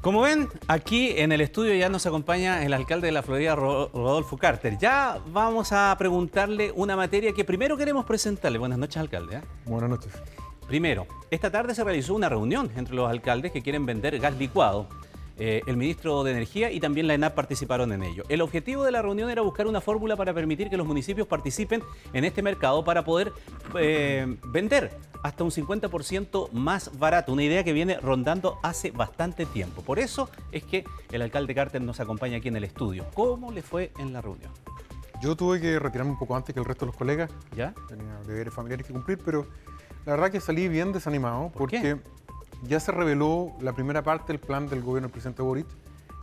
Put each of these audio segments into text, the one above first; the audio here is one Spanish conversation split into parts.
Como ven, aquí en el estudio ya nos acompaña el alcalde de la Florida, Rodolfo Carter. Ya vamos a preguntarle una materia que primero queremos presentarle. Buenas noches, alcalde. ¿eh? Buenas noches. Primero, esta tarde se realizó una reunión entre los alcaldes que quieren vender gas licuado. Eh, el ministro de Energía y también la ENAP participaron en ello. El objetivo de la reunión era buscar una fórmula para permitir que los municipios participen en este mercado para poder eh, vender hasta un 50% más barato, una idea que viene rondando hace bastante tiempo. Por eso es que el alcalde Carter nos acompaña aquí en el estudio. ¿Cómo le fue en la reunión? Yo tuve que retirarme un poco antes que el resto de los colegas. ¿Ya? Tenía deberes familiares que cumplir, pero la verdad que salí bien desanimado porque ya se reveló la primera parte del plan del gobierno del presidente Boric,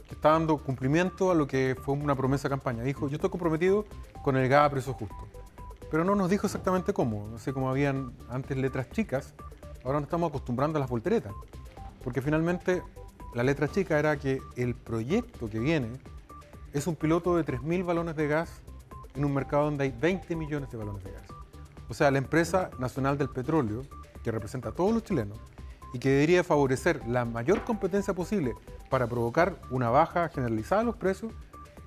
que está dando cumplimiento a lo que fue una promesa de campaña. Dijo, yo estoy comprometido con el gas a precio justo. Pero no nos dijo exactamente cómo. No sé cómo habían antes letras chicas, ahora nos estamos acostumbrando a las volteretas. Porque finalmente la letra chica era que el proyecto que viene es un piloto de 3.000 balones de gas en un mercado donde hay 20 millones de balones de gas. O sea, la empresa nacional del petróleo, que representa a todos los chilenos, y que debería favorecer la mayor competencia posible para provocar una baja generalizada de los precios,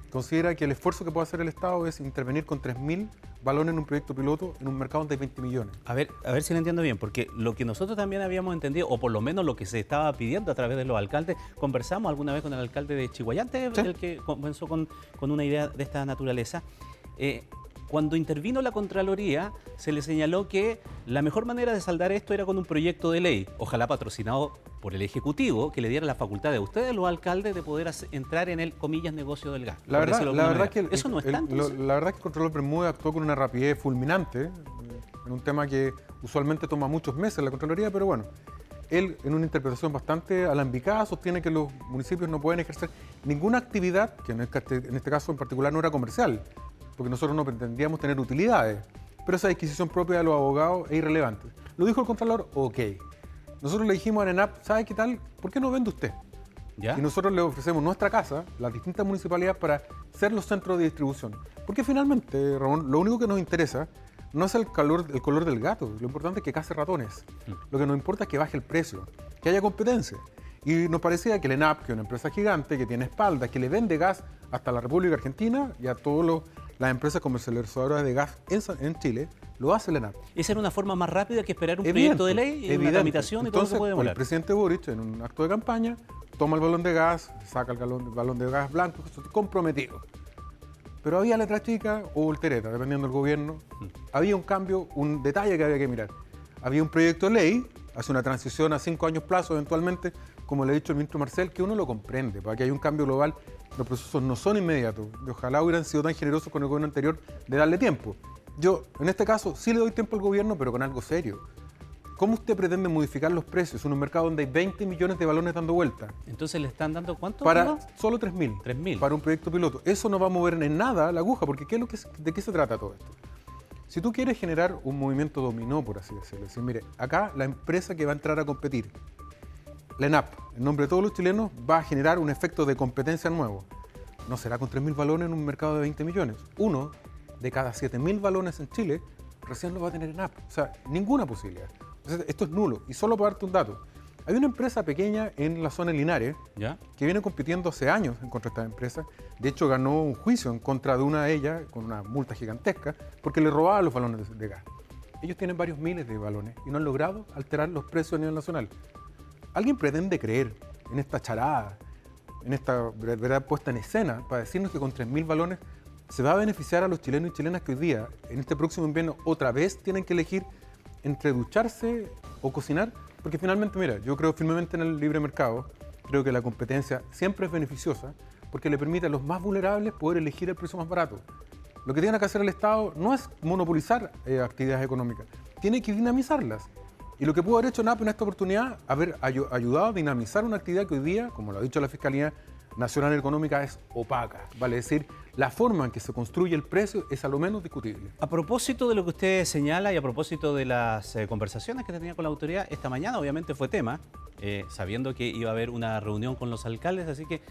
considera que el esfuerzo que puede hacer el Estado es intervenir con 3.000 balones en un proyecto piloto en un mercado de 20 millones. A ver, a ver si lo entiendo bien, porque lo que nosotros también habíamos entendido, o por lo menos lo que se estaba pidiendo a través de los alcaldes, conversamos alguna vez con el alcalde de Chihuayante, el que comenzó con, con, una idea de esta naturaleza. Eh, cuando intervino la Contraloría, se le señaló que la mejor manera de saldar esto era con un proyecto de ley, ojalá patrocinado por el Ejecutivo, que le diera la facultad de ustedes, los alcaldes, de poder entrar en el, comillas, negocio del gas. La verdad, la verdad que eso no es tanto. la verdad que el Contralor Bermúdez actuó con una rapidez fulminante, en un tema que usualmente toma muchos meses la Contraloría, pero bueno, él, en una interpretación bastante alambicada, sostiene que los municipios no pueden ejercer ninguna actividad, que en este, en este caso en particular no era comercial, porque nosotros no pretendíamos tener utilidades, pero esa adquisición propia de los abogados es irrelevante. Lo dijo el Contralor, ok. Nosotros le dijimos a ENAP, ¿sabe qué tal? ¿Por qué no vende usted? Y nosotros le ofrecemos nuestra casa, las distintas municipalidades, para ser los centros de distribución. Porque finalmente, Ramón, lo único que nos interesa no es el, calor, el color del gato, lo importante es que case ratones. Mm. Lo que nos importa es que baje el precio, que haya competencia. Y nos parecía que el ENAP, que es una empresa gigante, que tiene espaldas, que le vende gas hasta la República Argentina y a todos los las empresas comercializadoras de gas en, Chile lo hace la ENAP. ¿Esa era una forma más rápida que esperar un proyecto de ley, y una tramitación y todo eso puede El presidente Boric, en un acto de campaña, toma el balón de gas, saca el balón de gas blanco, comprometido. Pero había letra chica o voltereta, dependiendo del gobierno. Mm. Había un cambio, un detalle que había que mirar. Había un proyecto de ley, hace una transición a cinco años plazo eventualmente, como le ha dicho el ministro Marcel, que uno lo comprende, para que haya un cambio global los procesos no son inmediatos. Y ojalá hubieran sido tan generosos con el gobierno anterior de darle tiempo. Yo, en este caso, sí le doy tiempo al gobierno, pero con algo serio. ¿Cómo usted pretende modificar los precios en un mercado donde hay 20 millones de balones dando vuelta? Entonces le están dando cuánto? Para solo 3.000. 3.000. Para un proyecto piloto. Eso no va a mover en nada la aguja, porque ¿qué es lo que, ¿de qué se trata todo esto? Si tú quieres generar un movimiento dominó, por así decirlo, decir, mire, acá la empresa que va a entrar a competir la ENAP, en nombre de todos los chilenos, va a generar un efecto de competencia nuevo. No será con 3.000 balones en un mercado de 20 millones. Uno de cada 7.000 balones en Chile recién lo va a tener ENAP. O sea, ninguna posibilidad. esto es nulo. Y solo para darte un dato. Hay una empresa pequeña en la zona de Linares que viene compitiendo hace años en contra de esta empresa. De hecho, ganó un juicio en contra de una de ellas con una multa gigantesca porque le robaba los balones de gas. Ellos tienen varios miles de balones y no han logrado alterar los precios a nivel nacional. ¿Alguien pretende creer en esta charada, en esta verdad puesta en escena, para decirnos que con 3.000 balones se va a beneficiar a los chilenos y chilenas que hoy día, en este próximo invierno, otra vez tienen que elegir entre ducharse o cocinar? Porque finalmente, mira, yo creo firmemente en el libre mercado, creo que la competencia siempre es beneficiosa porque le permite a los más vulnerables poder elegir el precio más barato. Lo que tiene que hacer el Estado no es monopolizar eh, actividades económicas, tiene que dinamizarlas. Y lo que pudo haber hecho NAP en esta oportunidad, haber ayudado a dinamizar una actividad que hoy día, como lo ha dicho la Fiscalía Nacional Económica, es opaca. Vale decir, la forma en que se construye el precio es a lo menos discutible. A propósito de lo que usted señala y a propósito de las eh, conversaciones que tenía con la autoridad, esta mañana obviamente fue tema, eh, sabiendo que iba a haber una reunión con los alcaldes, así que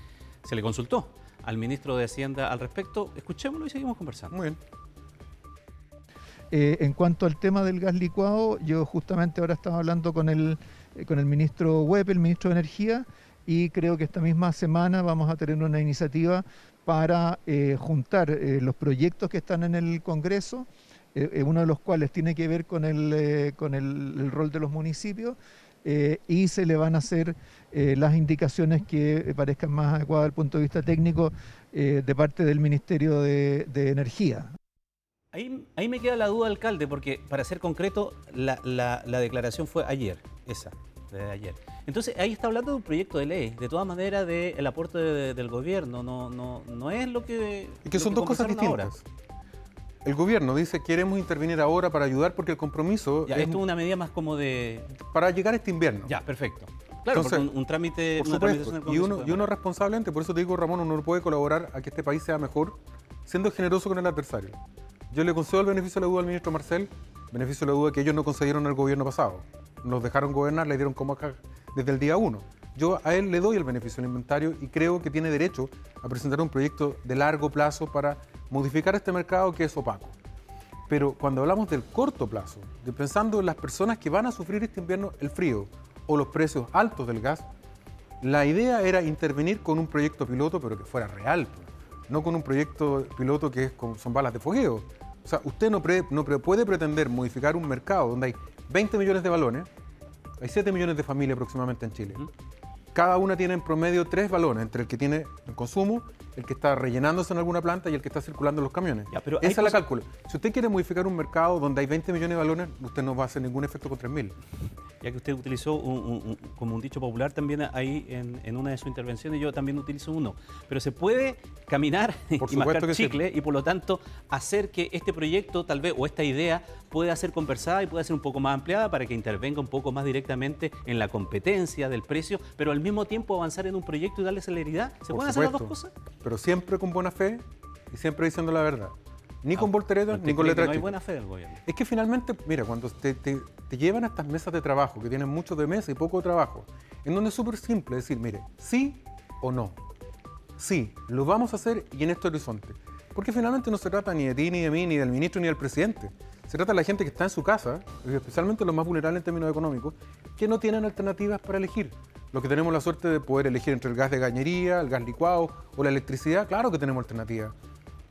se le consultó al ministro de Hacienda al respecto. Escuchémoslo y seguimos conversando. Muy bien. Eh, en cuanto al tema del gas licuado, yo justamente ahora estaba hablando con el, eh, con el ministro Webb, el ministro de Energía, y creo que esta misma semana vamos a tener una iniciativa para eh, juntar los proyectos que están en el Congreso, uno de los cuales tiene que ver con el, con el, rol de los municipios, y se le van a hacer las indicaciones que parezcan más adecuadas desde el punto de vista técnico de parte del Ministerio de, Energía. Ahí, ahí, me queda la duda, alcalde, porque para ser concreto, la, la declaración fue ayer, esa de ayer. Entonces, ahí está hablando de un proyecto de ley, de todas maneras, del aporte del gobierno, no, no, no es lo que... Que son dos cosas distintas. El gobierno dice queremos intervenir ahora para ayudar porque el compromiso... Ya, esto es una medida más como de... Para llegar a este invierno. Ya, perfecto. Claro, Entonces, un, trámite... Por supuesto, y uno, y uno responsablemente, por eso te digo, Ramón, uno no puede colaborar a que este país sea mejor siendo generoso con el adversario. Yo le concedo el beneficio de la duda al ministro Marcel, beneficio de la duda que ellos no concedieron el gobierno pasado nos dejaron gobernar, le dieron como acá desde el día uno. Yo a él le doy el beneficio del inventario y creo que tiene derecho a presentar un proyecto de largo plazo para modificar este mercado que es opaco. Pero cuando hablamos del corto plazo, de pensando en las personas que van a sufrir este invierno el frío o los precios altos del gas, la idea era intervenir con un proyecto piloto, pero que fuera real, no con un proyecto piloto que es con, son balas de fogueo. O sea, usted no, no puede pretender modificar un mercado donde hay 20 millones de balones, hay 7 millones de familias aproximadamente en Chile. Cada una tiene en promedio tres balones, entre el que tiene el consumo, el que está rellenándose en alguna planta y el que está circulando en los camiones. pero Esa es la cálculo. Si usted quiere modificar un mercado donde hay 20 millones de balones, usted no va a hacer ningún efecto con 3.000 ya que usted utilizó como un dicho popular también ahí en, una de sus intervenciones, yo también utilizo uno. Pero se puede caminar y marcar chicle y por lo tanto hacer que este proyecto tal vez o esta idea pueda ser conversada y pueda ser un poco más ampliada para que intervenga un poco más directamente en la competencia del precio, pero al mismo tiempo avanzar en un proyecto y darle celeridad. ¿Se pueden hacer las dos cosas? Pero siempre con buena fe y siempre diciendo la verdad. Ni con volteretas, ni con letras No hay buena fe del gobierno. Es que finalmente, mira, cuando te, te, llevan a estas mesas de trabajo, que tienen mucho de mesa y poco trabajo, en donde es súper simple decir, mire, sí o no. Sí, lo vamos a hacer y en este horizonte. Porque finalmente no se trata ni de ti, ni de mí, ni del ministro, ni del presidente. Se trata de la gente que está en su casa, especialmente los más vulnerables en términos económicos, que no tienen alternativas para elegir. Los que tenemos la suerte de poder elegir entre el gas de gañería, el gas licuado o la electricidad, claro que tenemos alternativas.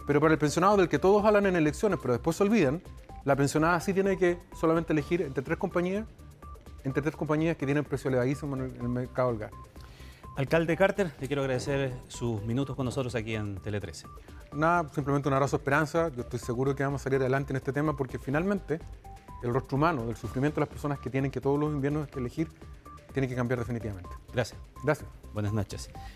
Pero para el pensionado del que todos hablan en elecciones, pero después se olvidan, la pensionada sí tiene que solamente elegir entre tres compañías, entre tres compañías que tienen precio elevadísimo en el, mercado del gas. Alcalde Carter, le quiero agradecer sus minutos con nosotros aquí en Tele 13. Nada, simplemente un abrazo de esperanza. Yo estoy seguro que vamos a salir adelante en este tema porque finalmente el rostro humano, el sufrimiento de las personas que tienen que todos los inviernos que elegir, tiene que cambiar definitivamente. Gracias. Gracias. Buenas noches.